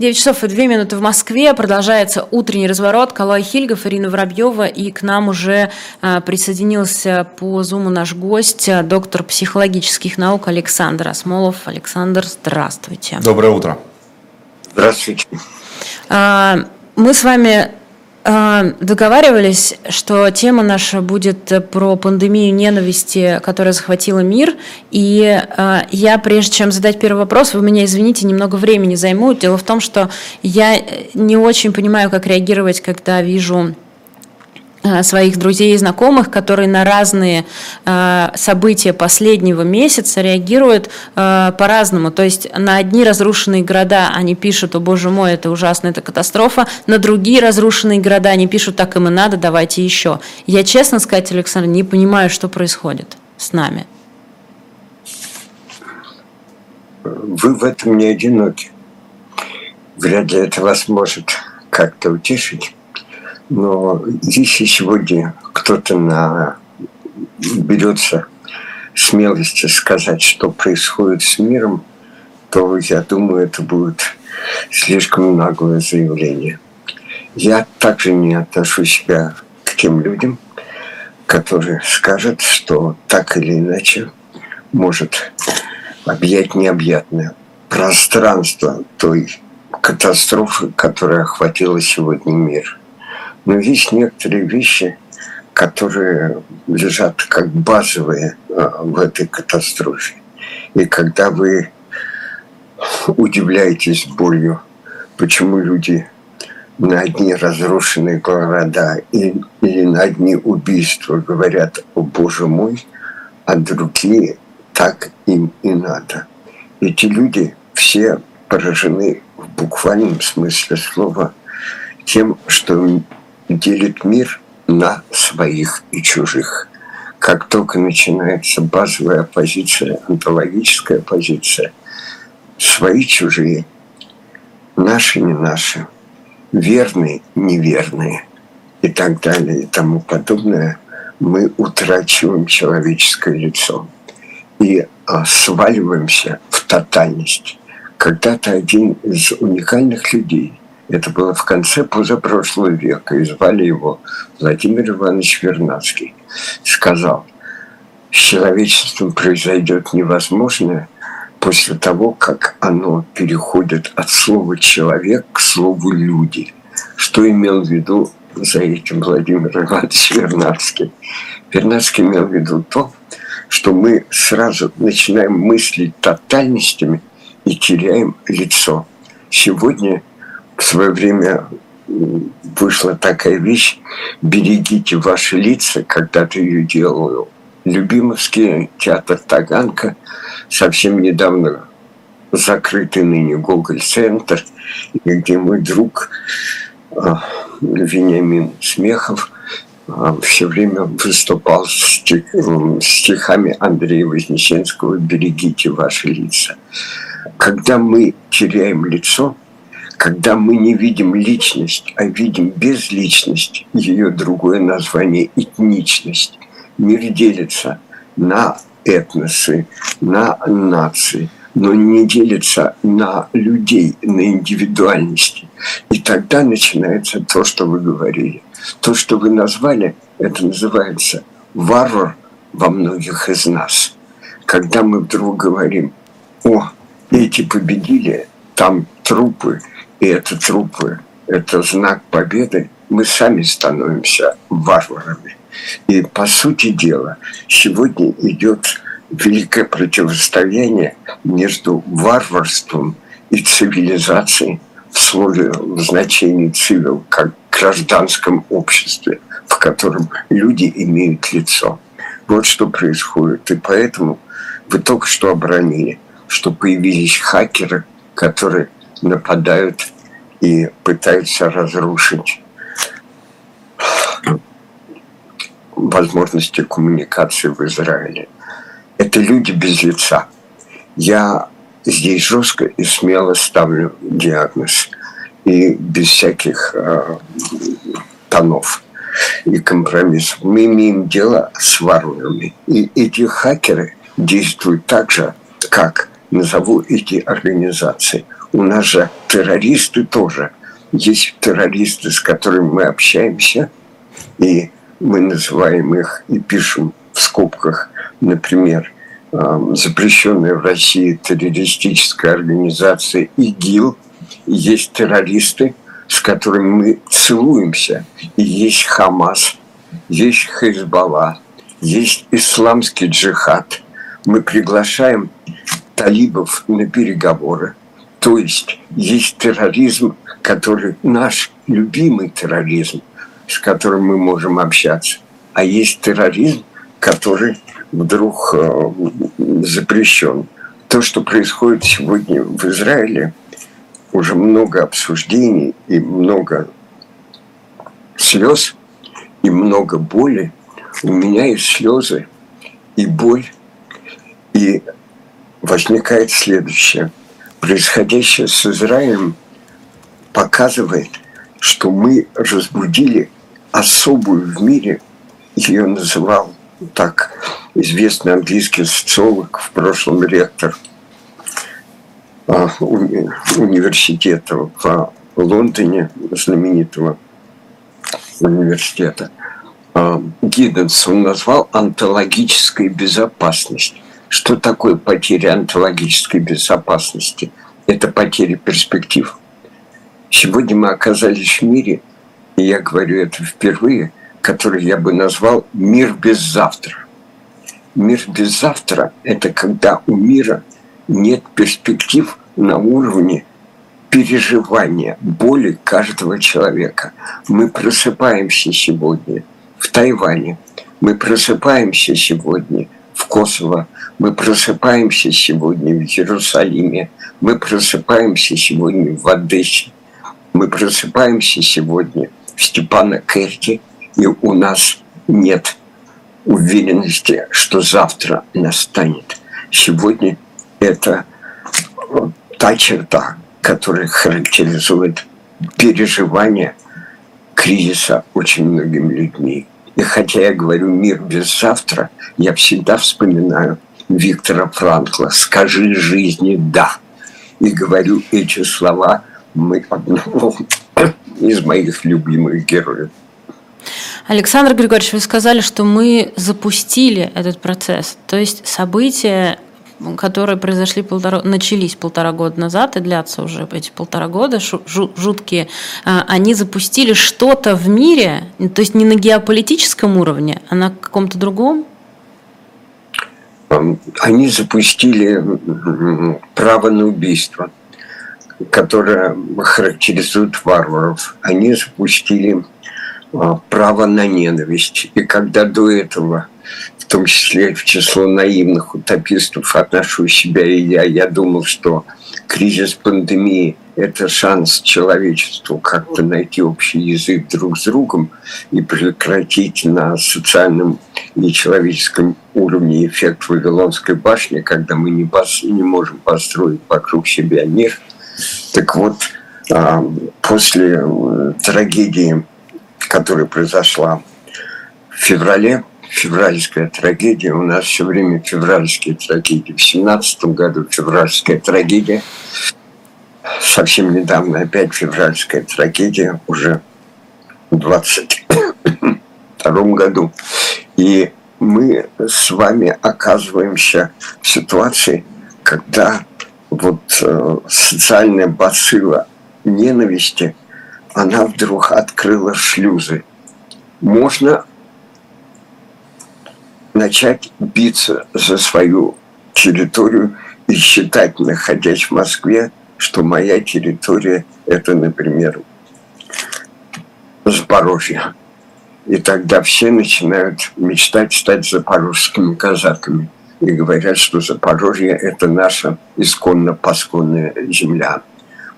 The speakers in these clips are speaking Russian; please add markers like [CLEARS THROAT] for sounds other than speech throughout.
9 часов и 2 минуты в Москве. Продолжается утренний разворот. Калай Хильгов, Ирина Воробьева. И к нам уже а, присоединился по зуму наш гость, а, доктор психологических наук Александр Осмолов. Александр, здравствуйте. Доброе утро. Здравствуйте. А, мы с вами договаривались, что тема наша будет про пандемию ненависти, которая захватила мир. И э, я, прежде чем задать первый вопрос, вы меня извините, немного времени займу. Дело в том, что я не очень понимаю, как реагировать, когда вижу Э, своих друзей и знакомых, которые на разные э, события последнего месяца реагируют э, по-разному. То есть на одни разрушенные города они пишут, о боже мой, это ужасно, это катастрофа, на другие разрушенные города они пишут, так им и надо, давайте еще. Я, честно сказать, Александр, не понимаю, что происходит с нами. Вы в этом не одиноки. Вряд ли это вас может как-то утешить. Но если сегодня кто-то на... берется смелости сказать, что происходит с миром, то я думаю, это будет слишком наглое заявление. Я также не отношу себя к тем людям, которые скажут, что так или иначе может объять необъятное пространство той катастрофы, которая охватила сегодня мир – но есть некоторые вещи, которые лежат как базовые а, в этой катастрофе. И когда вы удивляетесь болью, почему люди на одни разрушенные города или на одни убийства говорят «О, Боже мой», а другие «Так им и надо». Эти люди все поражены в буквальном смысле слова тем, что делит мир на своих и чужих. Как только начинается базовая позиция, онтологическая позиция, свои чужие, наши не наши, верные неверные и так далее и тому подобное, мы утрачиваем человеческое лицо и а, сваливаемся в тотальность. Когда-то один из уникальных людей – это было в конце позапрошлого века, и звали его Владимир Иванович Вернадский. Сказал, с человечеством произойдет невозможное после того, как оно переходит от слова «человек» к слову «люди». Что имел в виду за этим Владимир Иванович Вернадский? Вернадский имел в виду то, что мы сразу начинаем мыслить тотальностями и теряем лицо. Сегодня в свое время вышла такая вещь «Берегите ваши лица», когда-то ее делал Любимовский театр Таганка, совсем недавно закрытый ныне Гоголь-центр, где мой друг а, Вениамин Смехов а, все время выступал с стихами Андрея Вознесенского «Берегите ваши лица». Когда мы теряем лицо – когда мы не видим личность, а видим безличность, ее другое название – этничность. Мир делится на этносы, на нации, но не делится на людей, на индивидуальности. И тогда начинается то, что вы говорили. То, что вы назвали, это называется варвар во многих из нас. Когда мы вдруг говорим, о, эти победили, там трупы, и это трупы, это знак победы, мы сами становимся варварами. И по сути дела, сегодня идет великое противостояние между варварством и цивилизацией в слове в значении цивил, как гражданском обществе, в котором люди имеют лицо. Вот что происходит. И поэтому вы только что обронили, что появились хакеры, которые нападают и пытаются разрушить возможности коммуникации в Израиле. Это люди без лица. Я здесь жестко и смело ставлю диагноз и без всяких э, тонов и компромиссов. Мы имеем дело с варварами. И эти хакеры действуют так же, как назову эти организации. У нас же террористы тоже. Есть террористы, с которыми мы общаемся, и мы называем их и пишем в скобках, например, запрещенная в России террористическая организация ИГИЛ. Есть террористы, с которыми мы целуемся. И есть Хамас, есть Хезбалла, есть исламский джихад. Мы приглашаем талибов на переговоры. То есть есть терроризм, который наш любимый терроризм, с которым мы можем общаться. А есть терроризм, который вдруг э, запрещен. То, что происходит сегодня в Израиле, уже много обсуждений и много слез и много боли. У меня есть слезы и боль. И возникает следующее. Происходящее с Израилем показывает, что мы разбудили особую в мире, ее называл так известный английский социолог, в прошлом ректор а, университета в Лондоне, знаменитого университета, а, Гидденс, он назвал антологической безопасность. Что такое потеря антологической безопасности? Это потеря перспектив. Сегодня мы оказались в мире, и я говорю это впервые, который я бы назвал «мир без завтра». Мир без завтра – это когда у мира нет перспектив на уровне переживания боли каждого человека. Мы просыпаемся сегодня в Тайване, мы просыпаемся сегодня Косово, мы просыпаемся сегодня в Иерусалиме, мы просыпаемся сегодня в Одессе, мы просыпаемся сегодня в Степана Керти, и у нас нет уверенности, что завтра настанет. Сегодня это та черта, которая характеризует переживание кризиса очень многими людьми. И хотя я говорю «мир без завтра», я всегда вспоминаю Виктора Франкла «Скажи жизни «да». И говорю эти слова мы одного [COUGHS] из моих любимых героев. Александр Григорьевич, вы сказали, что мы запустили этот процесс. То есть события, которые произошли полтора, начались полтора года назад и длятся уже эти полтора года, жуткие, а, они запустили что-то в мире, то есть не на геополитическом уровне, а на каком-то другом? Они запустили право на убийство, которое характеризует варваров. Они запустили а, право на ненависть. И когда до этого, в том числе в число наивных утопистов, отношу себя и я, я думал, что кризис пандемии – это шанс человечеству как-то найти общий язык друг с другом и прекратить на социальном и человеческом уровне эффект Вавилонской башни, когда мы не, пос, не можем построить вокруг себя мир. Так вот, а, после э, трагедии которая произошла в феврале, февральская трагедия. У нас все время февральские трагедии. В семнадцатом году февральская трагедия. Совсем недавно опять февральская трагедия, уже в 22 году. И мы с вами оказываемся в ситуации, когда вот э, социальная бацилла ненависти – она вдруг открыла шлюзы. Можно начать биться за свою территорию и считать, находясь в Москве, что моя территория – это, например, Запорожье. И тогда все начинают мечтать стать запорожскими казаками. И говорят, что Запорожье – это наша исконно-посконная земля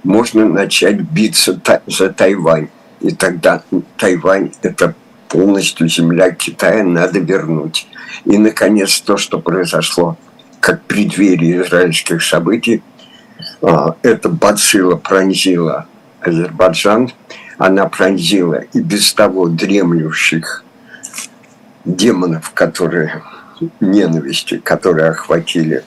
можно начать биться за Тайвань. И тогда Тайвань – это полностью земля Китая, надо вернуть. И, наконец, то, что произошло как преддверие израильских событий, а, это бацилла пронзила Азербайджан, она пронзила и без того дремлющих демонов, которые ненависти, которые охватили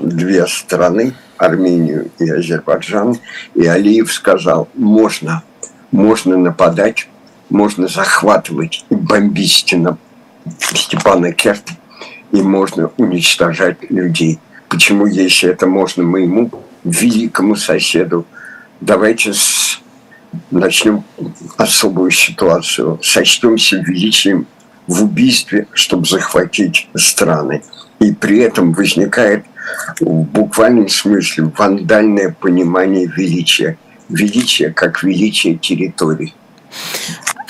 две страны, Армению и Азербайджан, и Алиев сказал, можно, можно нападать, можно захватывать и бомбить Степана Керт, и можно уничтожать людей. Почему, если это можно моему великому соседу, давайте с, начнем особую ситуацию, сочтемся величием в убийстве, чтобы захватить страны. И при этом возникает в буквальном смысле вандальное понимание величия. Величие как величие территории.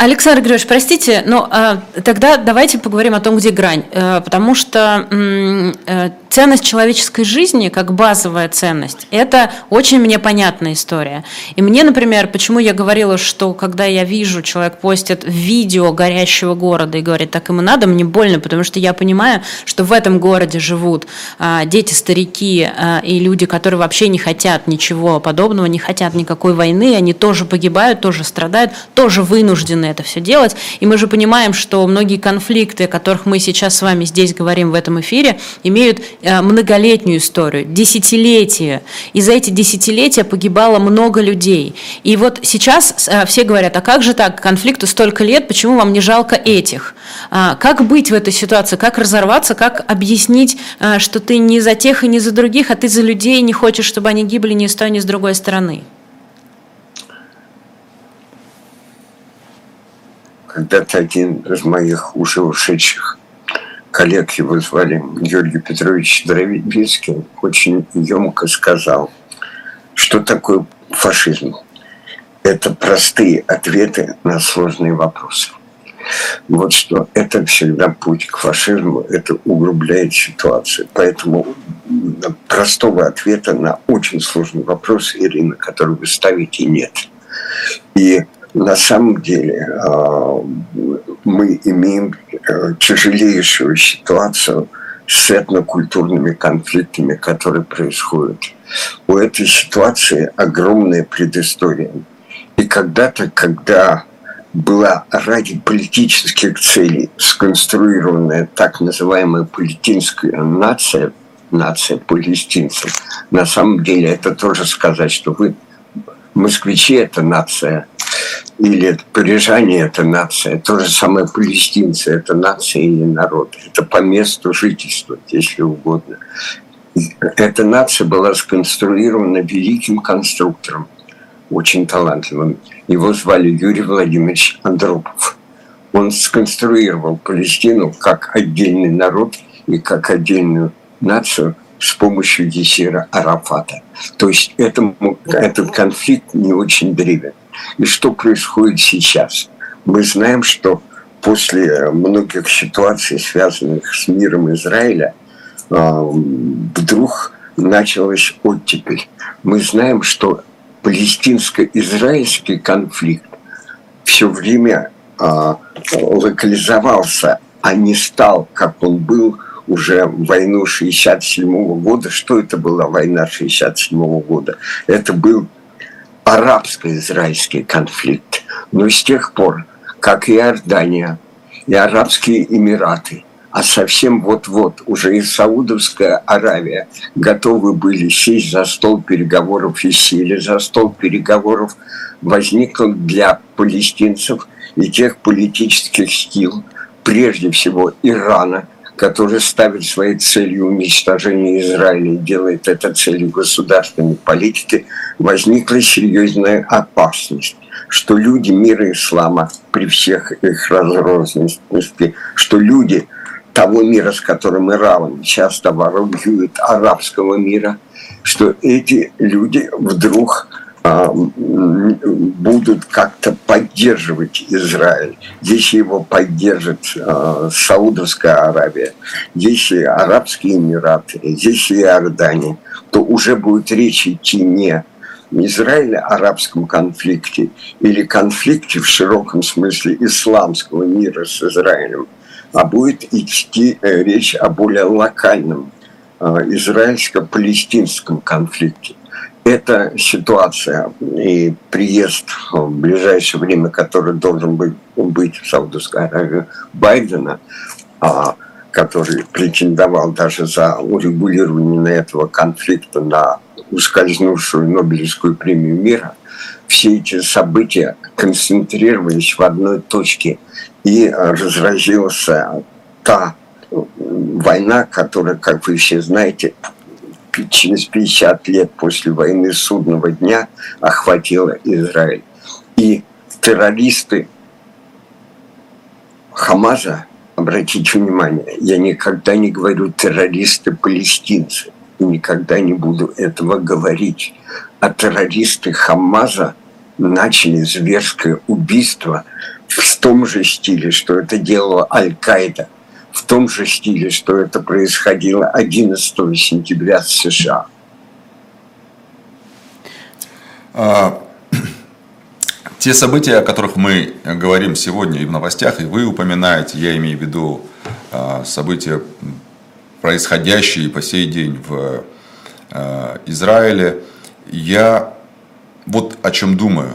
Александр Григорьевич, простите, но а, тогда давайте поговорим о том, где грань. А, потому что а, ценность человеческой жизни, как базовая ценность, это очень мне понятная история. И мне, например, почему я говорила, что когда я вижу, человек постит видео горящего города и говорит, так ему надо, мне больно, потому что я понимаю, что в этом городе живут а, дети, старики а, и люди, которые вообще не хотят ничего подобного, не хотят никакой войны, они тоже погибают, тоже страдают, тоже вынуждены это все делать. И мы же понимаем, что многие конфликты, о которых мы сейчас с вами здесь говорим в этом эфире, имеют э, многолетнюю историю, десятилетия. И за эти десятилетия погибало много людей. И вот сейчас э, все говорят, а как же так, конфликту столько лет, почему вам не жалко этих? А как быть в этой ситуации, как разорваться, как объяснить, э, что ты не за тех и не за других, а ты за людей не хочешь, чтобы они гибли ни с той, ни с другой стороны? Когда-то один из моих уже ушедших коллег, его звали Георгий Петрович Здоровицкий, очень емко сказал, что такое фашизм. Это простые ответы на сложные вопросы. Вот что это всегда путь к фашизму, это углубляет ситуацию. Поэтому простого ответа на очень сложный вопрос, Ирина, который вы ставите, нет. И на самом деле а, мы имеем э, тяжелейшую ситуацию с этнокультурными конфликтами, которые происходят. У этой ситуации огромная предыстория. И когда-то, когда была ради политических целей сконструированная так называемая палестинская нация, нация палестинцев, на самом деле это тоже сказать, что вы москвичи – это нация, или парижане – это нация, то же самое палестинцы – это нация или народ. Это по месту жительства, если угодно. Эта нация была сконструирована великим конструктором, очень талантливым. Его звали Юрий Владимирович Андропов. Он сконструировал Палестину как отдельный народ и как отдельную нацию с помощью Есира Арафата. То есть этому, этот конфликт не очень древен. И что происходит сейчас? Мы знаем, что после многих ситуаций, связанных с миром Израиля, а, вдруг началась оттепель. Мы знаем, что палестинско-израильский конфликт все время а, локализовался, а не стал, как он был уже войну 67 года. Что это была война 67 года? Это был арабско-израильский конфликт. Но с тех пор, как и Иордания, и Арабские Эмираты, а совсем вот-вот уже и Саудовская Аравия готовы были сесть за стол переговоров и сели за стол переговоров, возникло для палестинцев и тех политических сил, прежде всего Ирана – который ставит своей целью уничтожение Израиля и делает это целью государственной политики, возникла серьезная опасность, что люди мира ислама при всех их разрозненности, что люди того мира, с которым Иран часто воруют арабского мира, что эти люди вдруг будут как-то поддерживать Израиль, если его поддержит э, Саудовская Аравия, если Арабские Эмираты, если Иордания, то уже будет речь идти не Израиле арабском конфликте или конфликте в широком смысле исламского мира с Израилем, а будет идти э, речь о более локальном э, израильско-палестинском конфликте эта ситуация и приезд в ближайшее время, который должен быть, быть в Саудовской Аравии Байдена, а, который претендовал даже за урегулирование этого конфликта на ускользнувшую Нобелевскую премию мира, все эти события концентрировались в одной точке, и разразилась та война, которая, как вы все знаете, через 50 лет после войны судного дня охватила Израиль. И террористы Хамаза, обратите внимание, я никогда не говорю террористы-палестинцы, никогда не буду этого говорить. А террористы Хамаза начали зверское убийство в том же стиле, что это делала Аль-Каида, в том же стиле, что это происходило 11 сентября в США. А, те события, о которых мы говорим сегодня и в новостях, и вы упоминаете, я имею в виду а, события, происходящие по сей день в а, Израиле, я вот о чем думаю.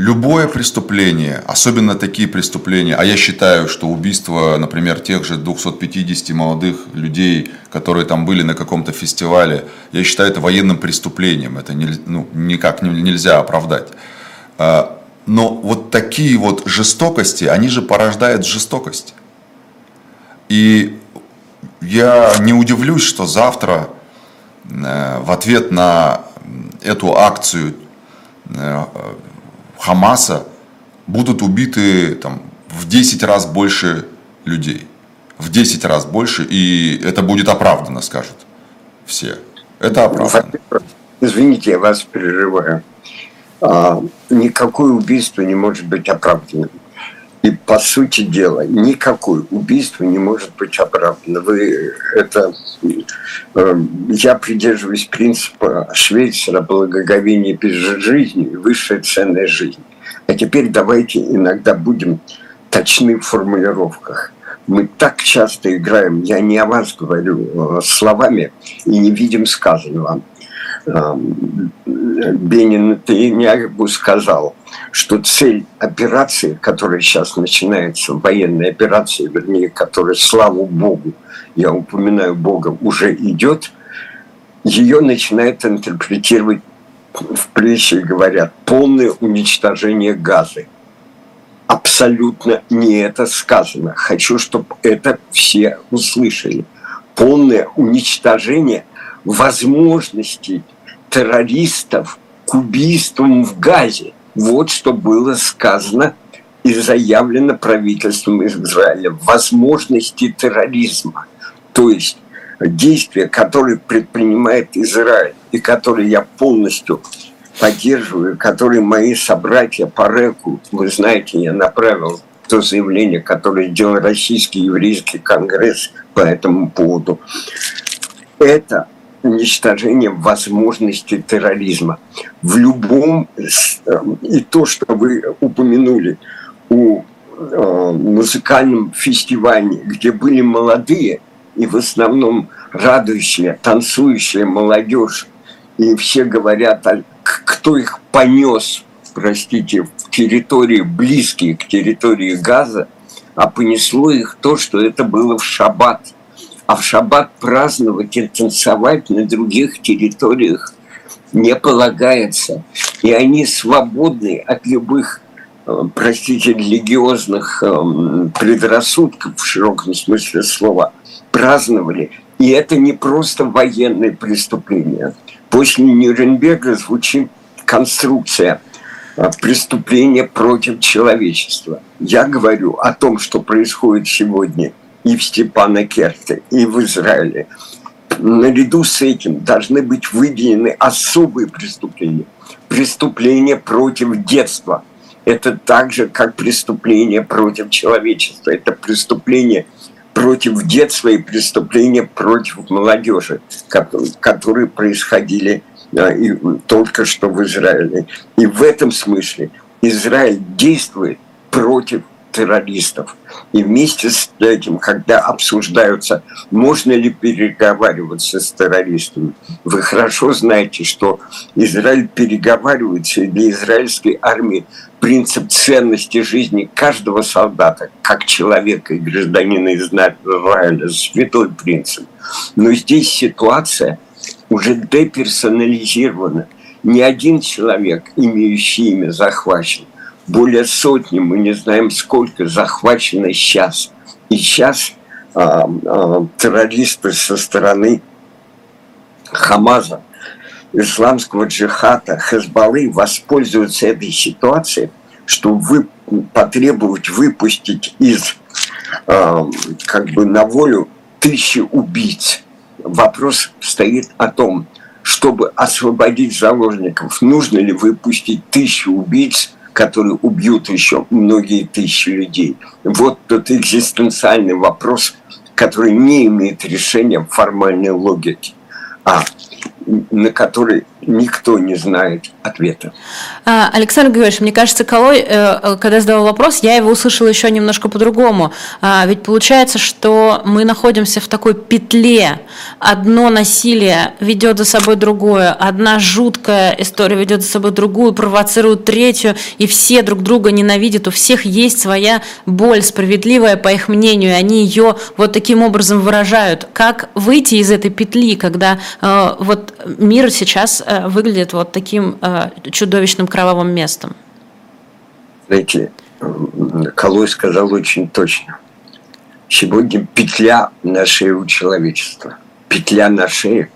Любое преступление, особенно такие преступления, а я считаю, что убийство, например, тех же 250 молодых людей, которые там были на каком-то фестивале, я считаю это военным преступлением, это не, ну, никак нельзя оправдать. А, но вот такие вот жестокости, они же порождают жестокость. И я не удивлюсь, что завтра э, в ответ на эту акцию э, Хамаса будут убиты там, в 10 раз больше людей. В 10 раз больше, и это будет оправдано, скажут все. Это оправдано. Извините, я вас прерываю. А, никакое убийство не может быть оправданным. И по сути дела, никакое убийство не может быть оправдано. Вы это, э, я придерживаюсь принципа Швейцера благоговения перед жизнью высшая ценная жизнь. А теперь давайте иногда будем точны в формулировках. Мы так часто играем, я не о вас говорю, э, словами и не видим сказанного. Бенин Нетаньяху сказал, что цель операции, которая сейчас начинается, военной операции, вернее, которая, слава Богу, я упоминаю Бога, уже идет, ее начинает интерпретировать в притче говорят полное уничтожение газы. Абсолютно не это сказано. Хочу, чтобы это все услышали. Полное уничтожение возможностей террористов к убийствам в Газе. Вот что было сказано и заявлено правительством Израиля. Возможности терроризма. То есть действия, которые предпринимает Израиль и которые я полностью поддерживаю, которые мои собратья по РЭКу, вы знаете, я направил то заявление, которое сделал Российский еврейский конгресс по этому поводу. Это уничтожение возможности терроризма. В любом, эм, и то, что вы упомянули, у э, музыкальном фестивале, где были молодые и в основном радующая, танцующая молодежь, и все говорят, кто их понес, простите, в территории, близкие к территории Газа, а понесло их то, что это было в шаббат – а в шаббат праздновать и танцевать на других территориях не полагается. И они свободны от любых, э, простите, религиозных эм, предрассудков в широком смысле слова. Праздновали. И это не просто военное преступление. После Нюрнберга звучит конструкция э, преступления против человечества. Я говорю о том, что происходит сегодня – и в Степанакерте, и в Израиле. Наряду с этим должны быть выделены особые преступления. Преступления против детства. Это так же, как преступление против человечества. Это преступление против детства и преступления против молодежи, которые происходили и только что в Израиле. И в этом смысле Израиль действует против террористов. И вместе с этим, когда обсуждаются, можно ли переговариваться с террористами, вы хорошо знаете, что Израиль переговаривается, и для израильской армии принцип ценности жизни каждого солдата, как человека и гражданина Израиля, святой принцип. Но здесь ситуация уже деперсонализирована. Ни один человек, имеющий имя, захвачен более сотни, мы не знаем сколько, захвачено сейчас. И сейчас а, а, террористы со стороны Хамаза, исламского джихада, Хезбаллы воспользуются этой ситуацией, чтобы вы, потребовать выпустить из а, как бы на волю тысячи убийц. Вопрос стоит о том, чтобы освободить заложников, нужно ли выпустить тысячу убийц которые убьют еще многие тысячи людей. Вот тот экзистенциальный вопрос, который не имеет решения в формальной логике, а на который никто не знает ответа. А, Александр Григорьевич, мне кажется, Колой, э, э, когда задавал вопрос, я его услышала еще немножко по-другому. А, ведь получается, что мы находимся в такой петле. Одно насилие ведет за собой другое, одна жуткая история ведет за собой другую, провоцирует третью, и все друг друга ненавидят. У всех есть своя боль, справедливая, по их мнению, и они ее вот таким образом выражают. Как выйти из этой петли, когда э, вот мир сейчас Э, выглядит вот таким э, чудовищным кровавым местом? Знаете, Колой сказал очень точно. Сегодня петля на шее у человечества. Петля на шее.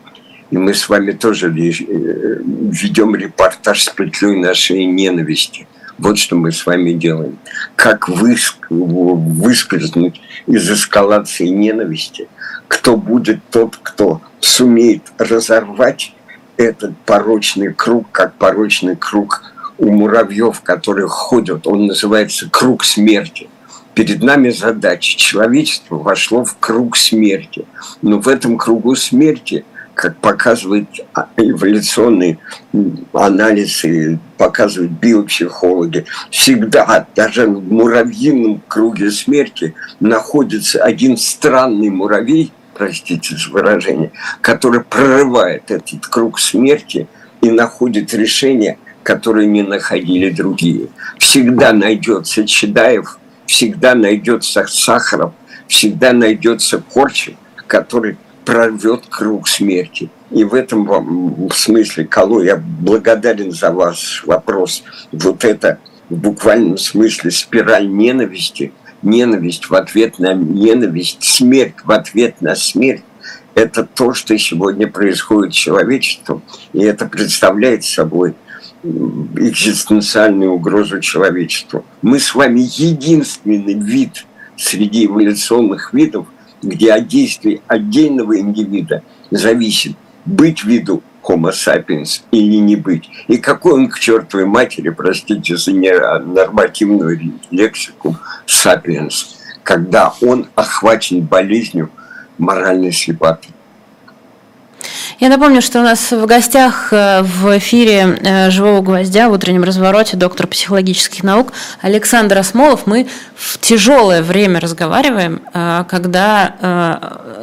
И мы с вами тоже э, ведем репортаж с петлей на шее ненависти. Вот что мы с вами делаем. Как выскользнуть из эскалации ненависти? Кто будет тот, кто сумеет разорвать этот порочный круг, как порочный круг у муравьев, которые ходят, он называется круг смерти. Перед нами задача. Человечество вошло в круг смерти. Но в этом кругу смерти, как показывает эволюционный анализ и показывают биопсихологи, всегда, даже в муравьином круге смерти, находится один странный муравей – простите за выражение, который прорывает этот круг смерти и находит решение, которое не находили другие. Всегда найдется Чедаев, всегда найдется Сахаров, всегда найдется Корчик, который прорвет круг смерти. И в этом в смысле, Кало, я благодарен за ваш вопрос. Вот это в буквальном смысле спираль ненависти – ненависть в ответ на ненависть, смерть в ответ на смерть, это то, что сегодня происходит с человечеством, и это представляет собой экзистенциальную угрозу человечеству. Мы с вами единственный вид среди эволюционных видов, где от действий отдельного индивида зависит быть виду Homo sapiens или не быть. И какой он к чертовой матери, простите за нормативную лексику, sapiens, когда он охвачен болезнью моральной слепоты. Я напомню, что у нас в гостях э, в эфире э, «Живого гвоздя» в утреннем развороте доктор психологических наук Александр Осмолов. Мы в тяжелое время разговариваем, э, когда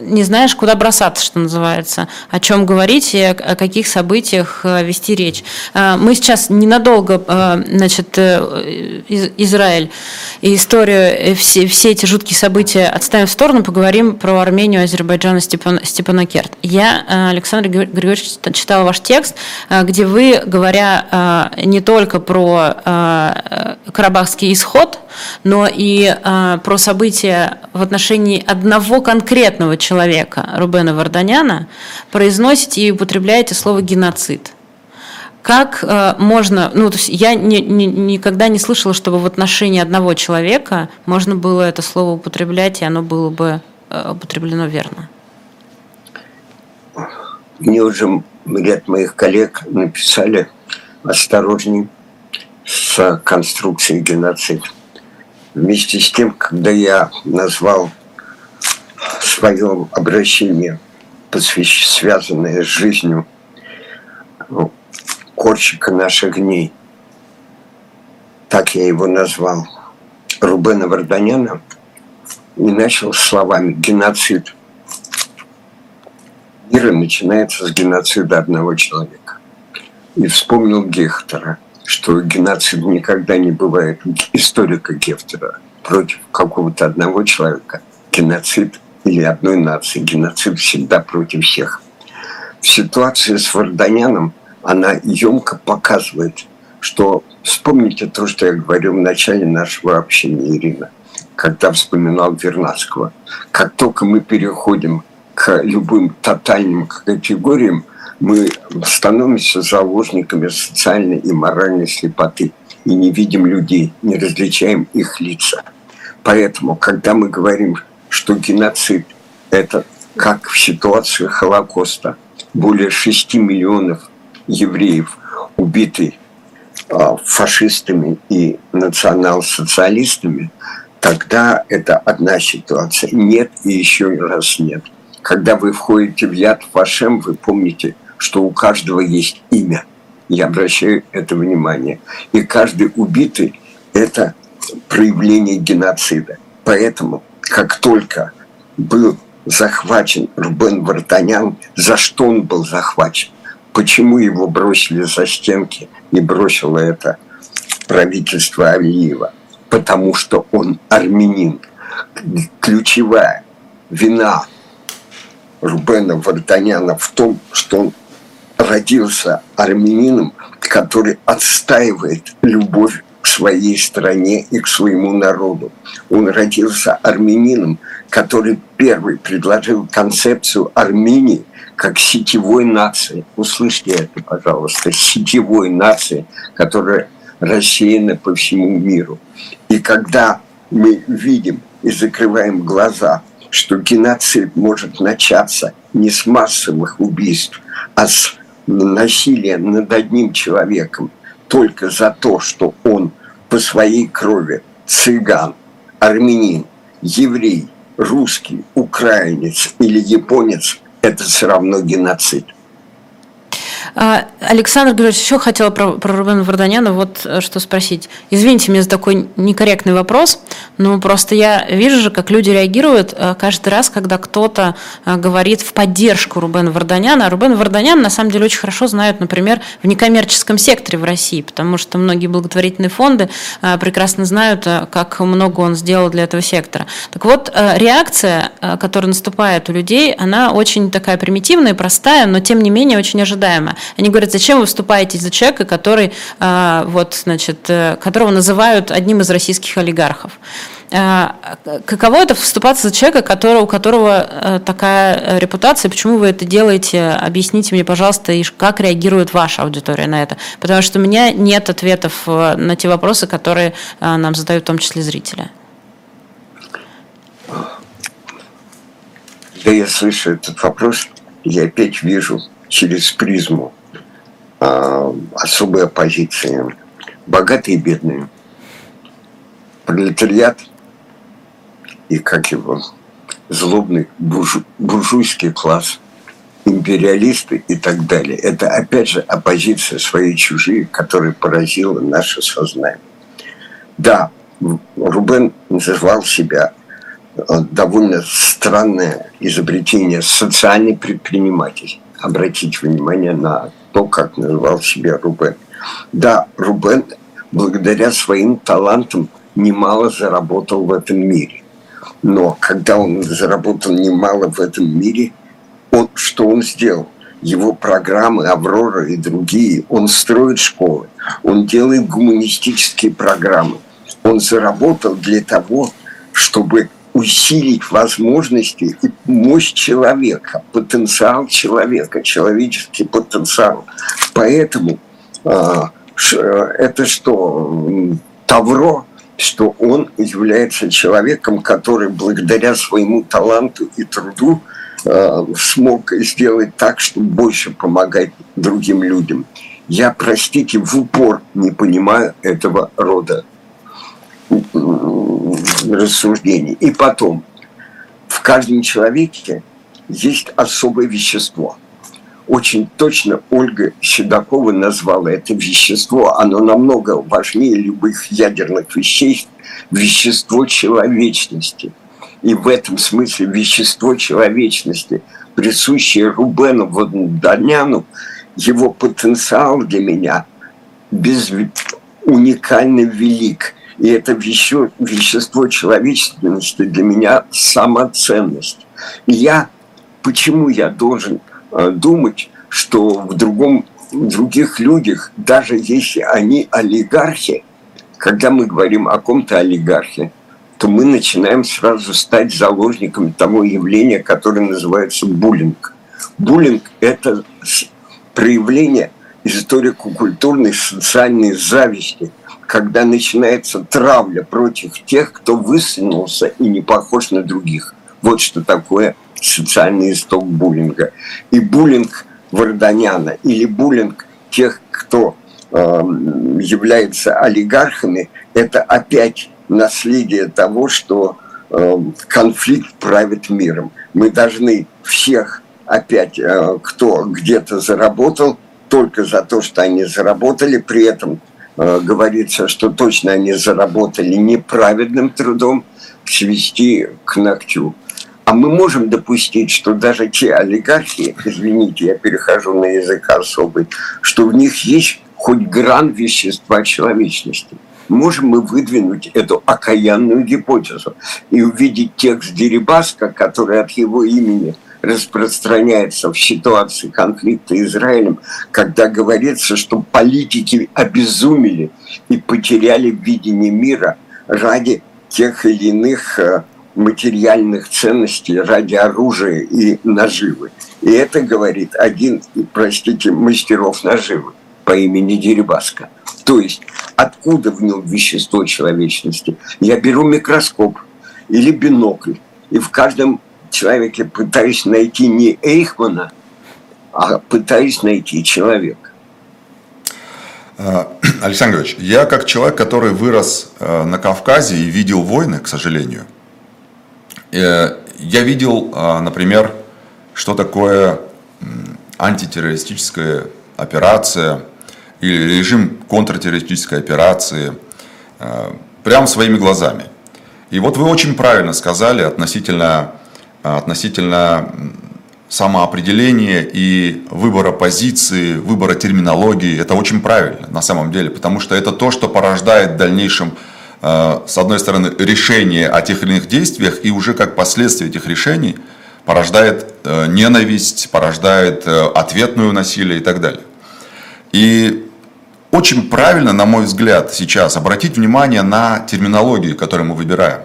не знаешь, куда бросаться, что называется, о чем говорить и о каких событиях вести речь. Мы сейчас ненадолго, значит, Израиль и историю, все, все эти жуткие события отставим в сторону, поговорим про Армению, Азербайджан и Степанакерт. Я, Александр Александр Григорьевич читал ваш текст, э, где вы, говоря э, не только про э, Карабахский исход, но и про события в отношении одного конкретного человека, Рубена Варданяна, произносите и употребляете слово «геноцид». Как э, можно, ну, то есть я не, не, никогда не слышала, чтобы в отношении одного человека можно было это слово употреблять, и оно было бы э, употреблено верно. Мне уже ряд моих коллег написали осторожней с конструкцией геноцид. Вместе с тем, когда я назвал свое обращение, связанное с жизнью корчика наших дней, так я его назвал, Рубена Варданяна и начал словами «геноцид». Мир начинается с геноцида одного человека. И вспомнил Гехтера, что геноцид никогда не бывает историка Гефтера против какого-то одного человека. Геноцид или одной нации. Геноцид всегда против всех. В ситуации с Варданяном она емко показывает, что вспомните то, что я говорил в начале нашего общения, Ирина, когда вспоминал Вернадского. Как только мы переходим к любым тотальным категориям, мы становимся заложниками социальной и моральной слепоты и не видим людей, не различаем их лица. Поэтому, когда мы говорим, что геноцид – это как в ситуации Холокоста, более 6 миллионов евреев убиты а, фашистами и национал-социалистами, тогда это одна ситуация. Нет и еще раз нет. Когда вы входите в яд Вашем, вы помните, что у каждого есть имя. Я обращаю это внимание. И каждый убитый – это проявление геноцида. Поэтому, как только был захвачен Рубен Вартанян, за что он был захвачен? Почему его бросили за стенки и бросило это правительство Алиева? Потому что он армянин. Ключевая вина Рубена Вартаняна в том, что он родился армянином, который отстаивает любовь к своей стране и к своему народу. Он родился армянином, который первый предложил концепцию Армении как сетевой нации. Услышьте это, пожалуйста, сетевой нации, которая рассеяна по всему миру. И когда мы видим и закрываем глаза, что геноцид может начаться не с массовых убийств, а с насилия над одним человеком только за то, что он по своей крови цыган, армянин, еврей, русский, украинец или японец, это все равно геноцид. А, Александр Григорьевич, еще хотела про, про Рубена Варданяна вот э, что спросить. Извините меня за такой некорректный вопрос, но просто я вижу же, как люди реагируют э, каждый раз, когда кто-то э, говорит в поддержку Рубена Варданяна. А Рубен Варданян на самом деле очень хорошо знают, например, в некоммерческом секторе в России, потому что многие благотворительные фонды прекрасно знают, как много он сделал для этого сектора. Так вот, реакция, которая наступает у людей, она очень такая примитивная, простая, но тем не менее очень ожидаемая. Они говорят, зачем вы вступаете за человека, который, а, вот, значит, э, которого называют одним из российских олигархов. А, каково это вступаться за человека, который, у которого э, такая репутация? Почему вы это делаете? Объясните мне, пожалуйста, и как реагирует ваша аудитория на это. Потому что у меня нет ответов э, на те вопросы, которые нам задают в том числе зрители. Да я слышу этот вопрос, я опять вижу через призму э, особой оппозиции. Богатые и бедные. Пролетариат и, как его, злобный буржу, буржуйский класс, империалисты и так далее. Это, опять же, оппозиция свои чужие, которая поразила наше сознание. Да, Рубен называл себя э, довольно странное изобретение социальный предприниматель обратить внимание на то, как называл себя Рубен. Да, Рубен благодаря своим талантам немало заработал в этом мире. Но когда он заработал немало в этом мире, он, что он сделал? Его программы «Аврора» и другие, он строит школы, он делает гуманистические программы. Он заработал для того, чтобы усилить возможности и мощь человека, потенциал человека, человеческий потенциал. Поэтому э, это что, Тавро, что он является человеком, который благодаря своему таланту и труду э, смог сделать так, чтобы больше помогать другим людям. Я, простите, в упор не понимаю этого рода рассуждений. И потом, в каждом человеке есть особое вещество. очень точно Ольга Седокова назвала это вещество. Оно намного важнее любых ядерных вещей. Вещество человечности. И в этом смысле вещество человечности, присущее Рубену Водоняну, его потенциал для меня без, уникально велик. И это веще, вещество человечности для меня самоценность. И я, почему я должен э, думать, что в другом, в других людях, даже если они олигархи, когда мы говорим о ком-то олигархе, то мы начинаем сразу стать заложниками того явления, которое называется буллинг. Буллинг – это проявление историко-культурной социальной зависти, когда начинается травля против тех, кто высунулся и не похож на других. Вот что такое социальный исток буллинга. И буллинг Варданяна или буллинг тех, кто э, является олигархами, это опять наследие того, что э, конфликт правит миром. Мы должны всех опять, э, кто где-то заработал, только за то, что они заработали, при этом говорится, что точно они заработали неправедным трудом, свести к ногтю. А мы можем допустить, что даже те олигархи, извините, я перехожу на язык особый, что в них есть хоть гран вещества человечности. Можем мы выдвинуть эту окаянную гипотезу и увидеть текст Дерибаска, который от его имени – распространяется в ситуации конфликта Израилем, когда говорится, что политики обезумели и потеряли видение мира ради тех или иных э, материальных ценностей, ради оружия и наживы. И это говорит один, простите, мастеров наживы по имени Дерибаска. То есть откуда в нем вещество человечности? Я беру микроскоп или бинокль, и в каждом человеке пытаюсь найти не Эйхмана, а пытаюсь найти человека. А, [CLEARS THROAT] Александр Григорьевич, я как человек, который вырос э, на Кавказе и видел войны, к сожалению, э, я видел, а, например, что такое антитеррористическая операция или режим контртеррористической операции э, прямо своими глазами. И вот вы очень правильно сказали относительно относительно самоопределения и выбора позиции, выбора терминологии. Это очень правильно на самом деле, потому что это то, что порождает в дальнейшем, а, с одной стороны, решение о тех или иных действиях, и уже как последствие этих решений порождает э, ненависть, порождает э, ответную насилие и так далее. И очень правильно, на мой взгляд, сейчас обратить внимание на терминологию, которую мы выбираем.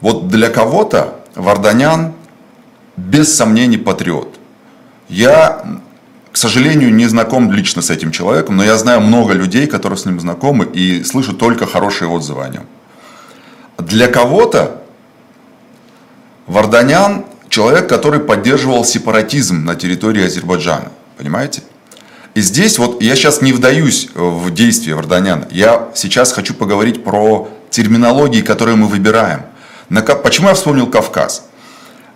Вот для кого-то Варданян без сомнений патриот. Я, к сожалению, не знаком лично с этим человеком, но я знаю много людей, которые с ним знакомы и слышу только хорошие отзывы о нем. Для кого-то Варданян человек, который поддерживал сепаратизм на территории Азербайджана. Понимаете? И здесь вот я сейчас не вдаюсь в действия Варданяна. Я сейчас хочу поговорить про терминологии, которые мы выбираем – на, почему я вспомнил Кавказ?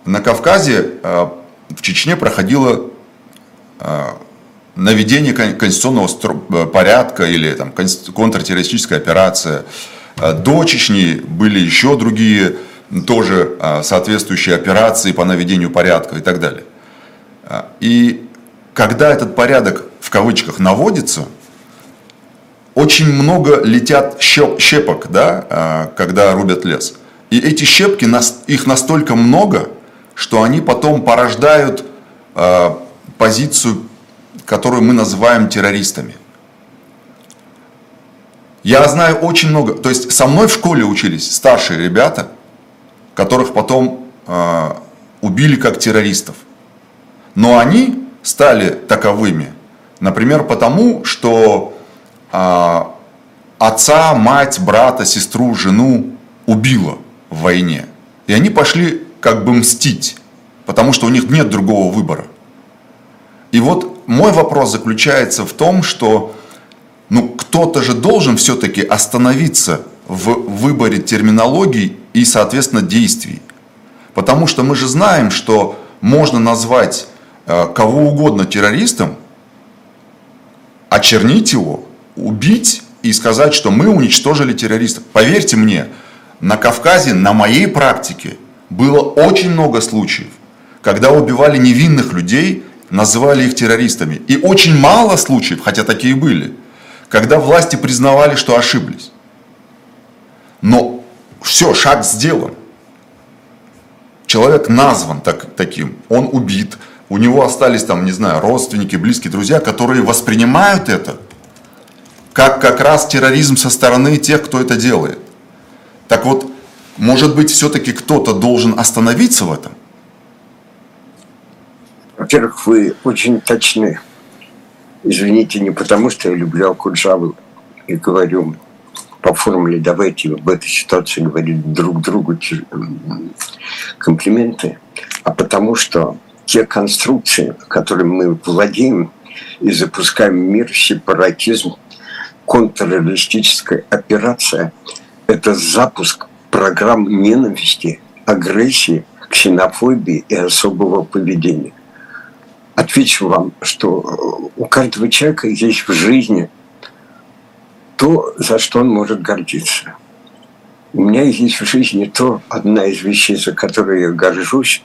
На Кавказе э, в Чечне проходило э, наведение конституционного э, порядка или там, контртеррористическая операция. До Чечни были еще другие тоже соответствующие операции по наведению порядка и так далее. И когда этот порядок в кавычках наводится, очень много летят щепок, да, когда рубят лес. И эти щепки, их настолько много, что они потом порождают э, позицию, которую мы называем террористами. Я знаю очень много, то есть со мной в школе учились старшие ребята, которых потом э, убили как террористов. Но они стали таковыми, например, потому что э, отца, мать, брата, сестру, жену убило в войне. И они пошли как бы мстить, потому что у них нет другого выбора. И вот мой вопрос заключается в том, что ну, кто-то же должен все-таки остановиться в выборе терминологий и, соответственно, действий. Потому что мы же знаем, что можно назвать э, кого угодно террористом, очернить его, убить и сказать, что мы уничтожили террористов. Поверьте мне, на Кавказе, на моей практике, было очень много случаев, когда убивали невинных людей, называли их террористами. И очень мало случаев, хотя такие были, когда власти признавали, что ошиблись. Но все, шаг сделан. Человек назван так, таким, он убит, у него остались там, не знаю, родственники, близкие, друзья, которые воспринимают это как как раз терроризм со стороны тех, кто это делает. Так вот, может быть, все-таки кто-то должен остановиться в этом? Во-первых, вы очень точны. Извините, не потому что я люблю Акуджаву и говорю по формуле давайте в этой ситуации говорить друг другу комплименты, а потому что те конструкции, которыми мы владеем и запускаем мир, сепаратизм, контртеррористическая операция – это запуск программ ненависти, агрессии, ксенофобии и особого поведения. Отвечу вам, что у каждого человека есть в жизни то, за что он может гордиться. У меня есть в жизни то, одна из вещей, за которую я горжусь,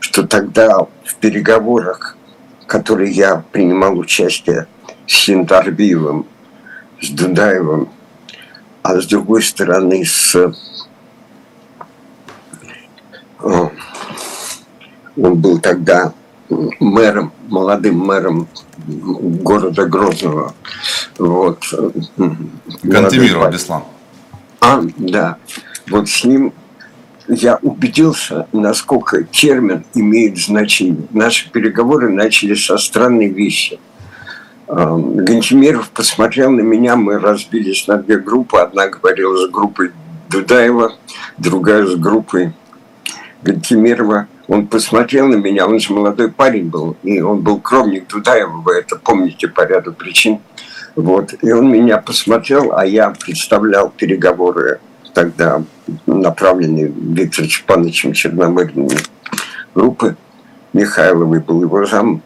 что тогда в переговорах, которые я принимал участие с Синдарбиевым, с Дудаевым, а с другой стороны с он был тогда мэром, молодым мэром города Грозного. Вот. Кантемиров Беслан. А, да. Вот с ним я убедился, насколько термин имеет значение. Наши переговоры начали со странной вещи. Гантимиров посмотрел на меня, мы разбились на две группы. Одна говорила с группой Дудаева, другая с группой Гантимирова. Он посмотрел на меня, он же молодой парень был, и он был кровник Дудаева, вы это помните по ряду причин. Вот. И он меня посмотрел, а я представлял переговоры тогда направленные Виктором Чапановичем Черномырдиным группы. Михайловой был его зам.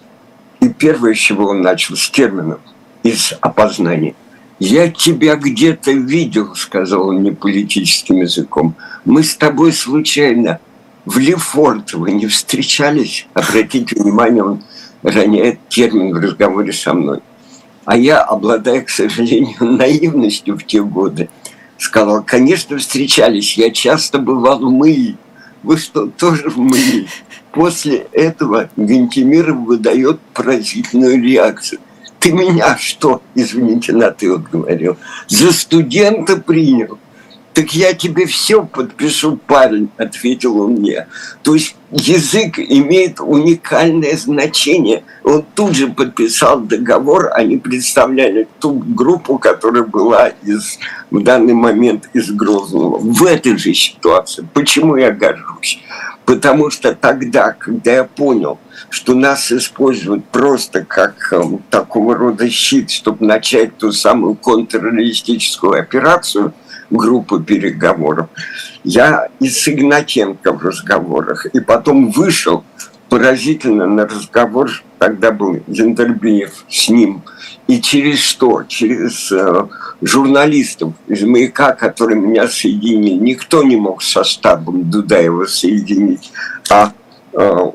И первое, с чего он начал, с терминов из опознания. «Я тебя где-то видел», — сказал он неполитическим языком. «Мы с тобой случайно в Лефортово не встречались?» Обратите внимание, он роняет термин в разговоре со мной. А я, обладая, к сожалению, [LAUGHS] наивностью в те годы, сказал, конечно, встречались, я часто бывал в Мыле. Вы что, тоже в Мыле? После этого Гантимиров выдает поразительную реакцию. Ты меня что, извините, на ты вот говорил, за студента принял? Так я тебе все подпишу, парень, ответил он мне. То есть язык имеет уникальное значение. Он тут же подписал договор, они представляли ту группу, которая была из, в данный момент из Грозного. В этой же ситуации. Почему я горжусь? Потому что тогда, когда я понял, что нас используют просто как э, такого рода щит, чтобы начать ту самую контртеррористическую операцию – группы переговоров. Я и с Игнатенко в разговорах, и потом вышел поразительно на разговор, тогда был Зендербиев с ним, и через что? Через э, журналистов из «Маяка», которые меня соединили. Никто не мог со штабом Дудаева соединить, а э,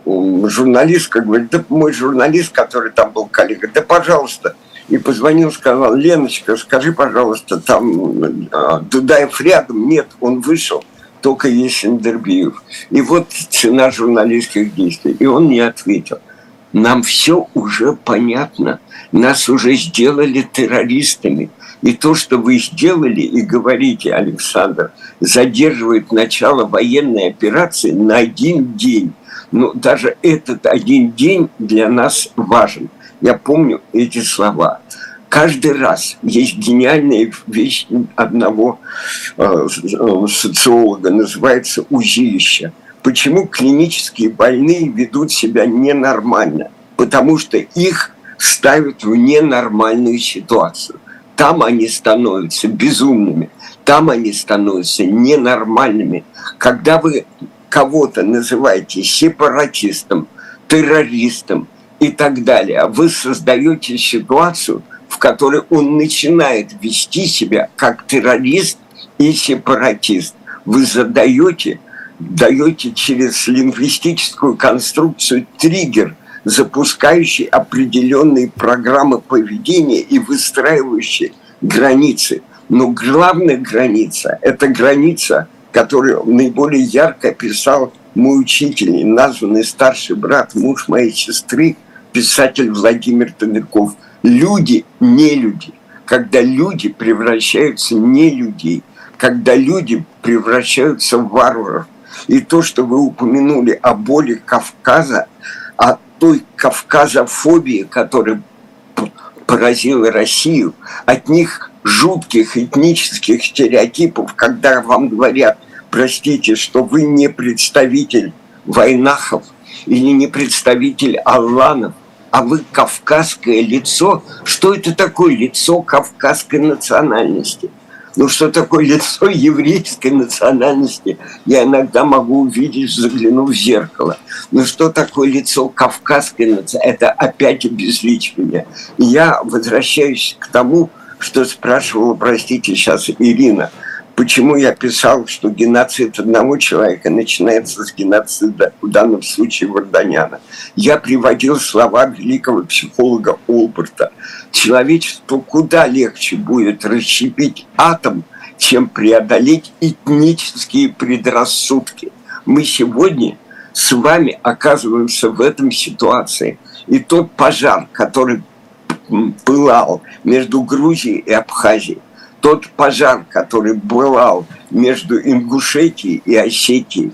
журналистка говорит, да мой журналист, который там был коллега, да пожалуйста, и позвонил, сказал, Леночка, скажи, пожалуйста, там а, Дудаев рядом? Нет, он вышел, только есть Эндербиев. И вот цена журналистских действий. И он не ответил. Нам все уже понятно. Нас уже сделали террористами. И то, что вы сделали и говорите, Александр, задерживает начало военной операции на один день. Но даже этот один день для нас важен – я помню эти слова. Каждый раз есть гениальная вещь одного э, социолога, называется узилище. Почему клинические больные ведут себя ненормально? Потому что их ставят в ненормальную ситуацию. Там они становятся безумными, там они становятся ненормальными. Когда вы кого-то называете сепаратистом, террористом, и так далее. Вы создаете ситуацию, в которой он начинает вести себя как террорист и сепаратист. Вы задаете, даете через лингвистическую конструкцию триггер, запускающий определенные программы поведения и выстраивающие границы. Но главная граница – это граница, которую наиболее ярко описал мой учитель, названный старший брат, муж моей сестры, писатель Владимир Томяков. Люди не люди. Когда люди превращаются не людей, когда люди превращаются в варваров. И то, что вы упомянули о боли Кавказа, о той кавказофобии, которая поразила Россию, от них жутких этнических стереотипов, когда вам говорят – простите, что вы не представитель Войнахов или не представитель Алланов, а вы кавказское лицо. Что это такое лицо кавказской национальности? Ну, что такое лицо еврейской национальности, я иногда могу увидеть, заглянув в зеркало. Но что такое лицо кавказской национальности? Это опять обезличивание. И я возвращаюсь к тому, что спрашивала, простите, сейчас Ирина – Почему я писал, что геноцид одного человека начинается с геноцида, в данном случае Варданяна? Я приводил слова великого психолога Олберта. Человечеству куда легче будет расщепить атом, чем преодолеть этнические предрассудки. Мы сегодня с вами оказываемся в этом ситуации. И тот пожар, который пылал между Грузией и Абхазией, тот пожар, который бывал между Ингушетией и Осетией,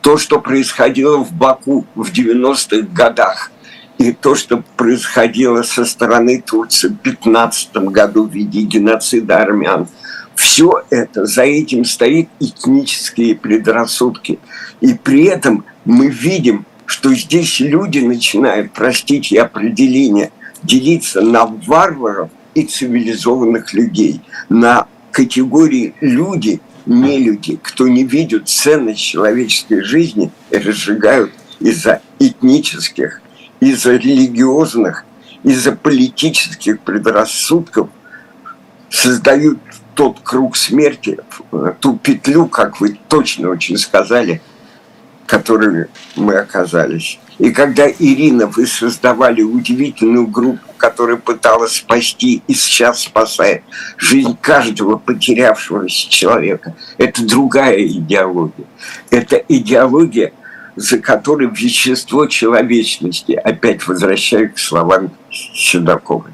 то, что происходило в Баку в 90-х годах, и то, что происходило со стороны Турции в 15 году в виде геноцида армян, все это, за этим стоит этнические предрассудки. И при этом мы видим, что здесь люди начинают, простите определение, делиться на варваров и цивилизованных людей, на категории люди, не люди, кто не видит ценность человеческой жизни разжигают из-за этнических, из-за религиозных, из-за политических предрассудков, создают тот круг смерти, ту петлю, как вы точно очень сказали, в которой мы оказались. И когда, Ирина, вы создавали удивительную группу, которая пыталась спасти и сейчас спасает жизнь каждого потерявшегося человека, это другая идеология. Это идеология, за которой вещество человечности, опять возвращаю к словам Седоковой.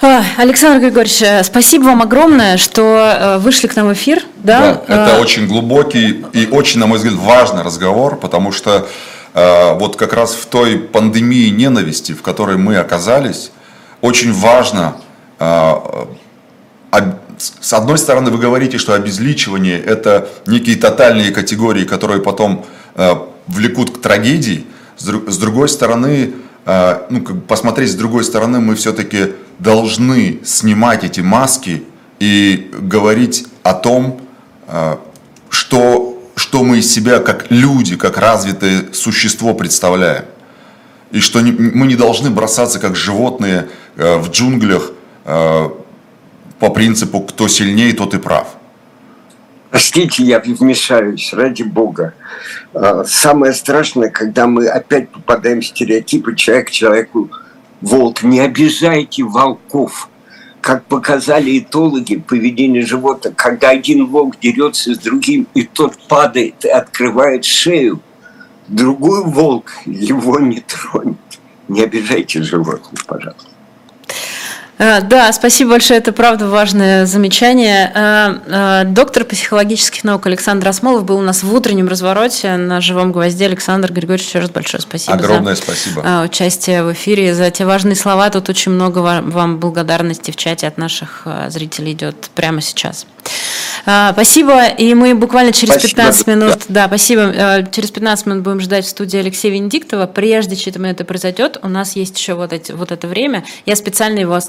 Александр Григорьевич, э, спасибо вам огромное, что э, вышли к нам в эфир. Да, да это а... очень глубокий и очень, на мой взгляд, важный разговор, потому что э, вот как раз в той пандемии ненависти, в которой мы оказались, очень важно, э, с одной стороны, вы говорите, что обезличивание – это некие тотальные категории, которые потом э, влекут к трагедии, с другой стороны, ну, как посмотреть с другой стороны, мы все-таки должны снимать эти маски и говорить о том, э, что, что мы из себя как люди, как развитое существо представляем. И что не, мы не должны бросаться как животные э, в джунглях по принципу «кто сильнее, тот и прав». Простите, я вмешаюсь, ради бога. Самое страшное, когда мы опять попадаем в стереотипы человек человеку волк. Не обижайте волков. Как показали этологи, поведение животных, когда один волк дерется с другим, и тот падает и открывает шею, другой волк его не тронет. Не обижайте животных, пожалуйста. Э, да, спасибо большое, это правда важное замечание. Э, э, доктор психологических наук Александр Осмолов был у нас в утреннем развороте на живом гвозде. Александр Григорьевич, еще раз большое спасибо. Огромное за спасибо. Участие в эфире, за те важные слова. Тут очень много вам благодарности в чате от наших зрителей идет прямо сейчас. Спасибо, и мы буквально через спасибо. 15 минут, да, спасибо, через 15 минут будем ждать в студии Алексея Венедиктова. Прежде чем это произойдет, у нас есть еще вот, эти, вот это время. Я специально его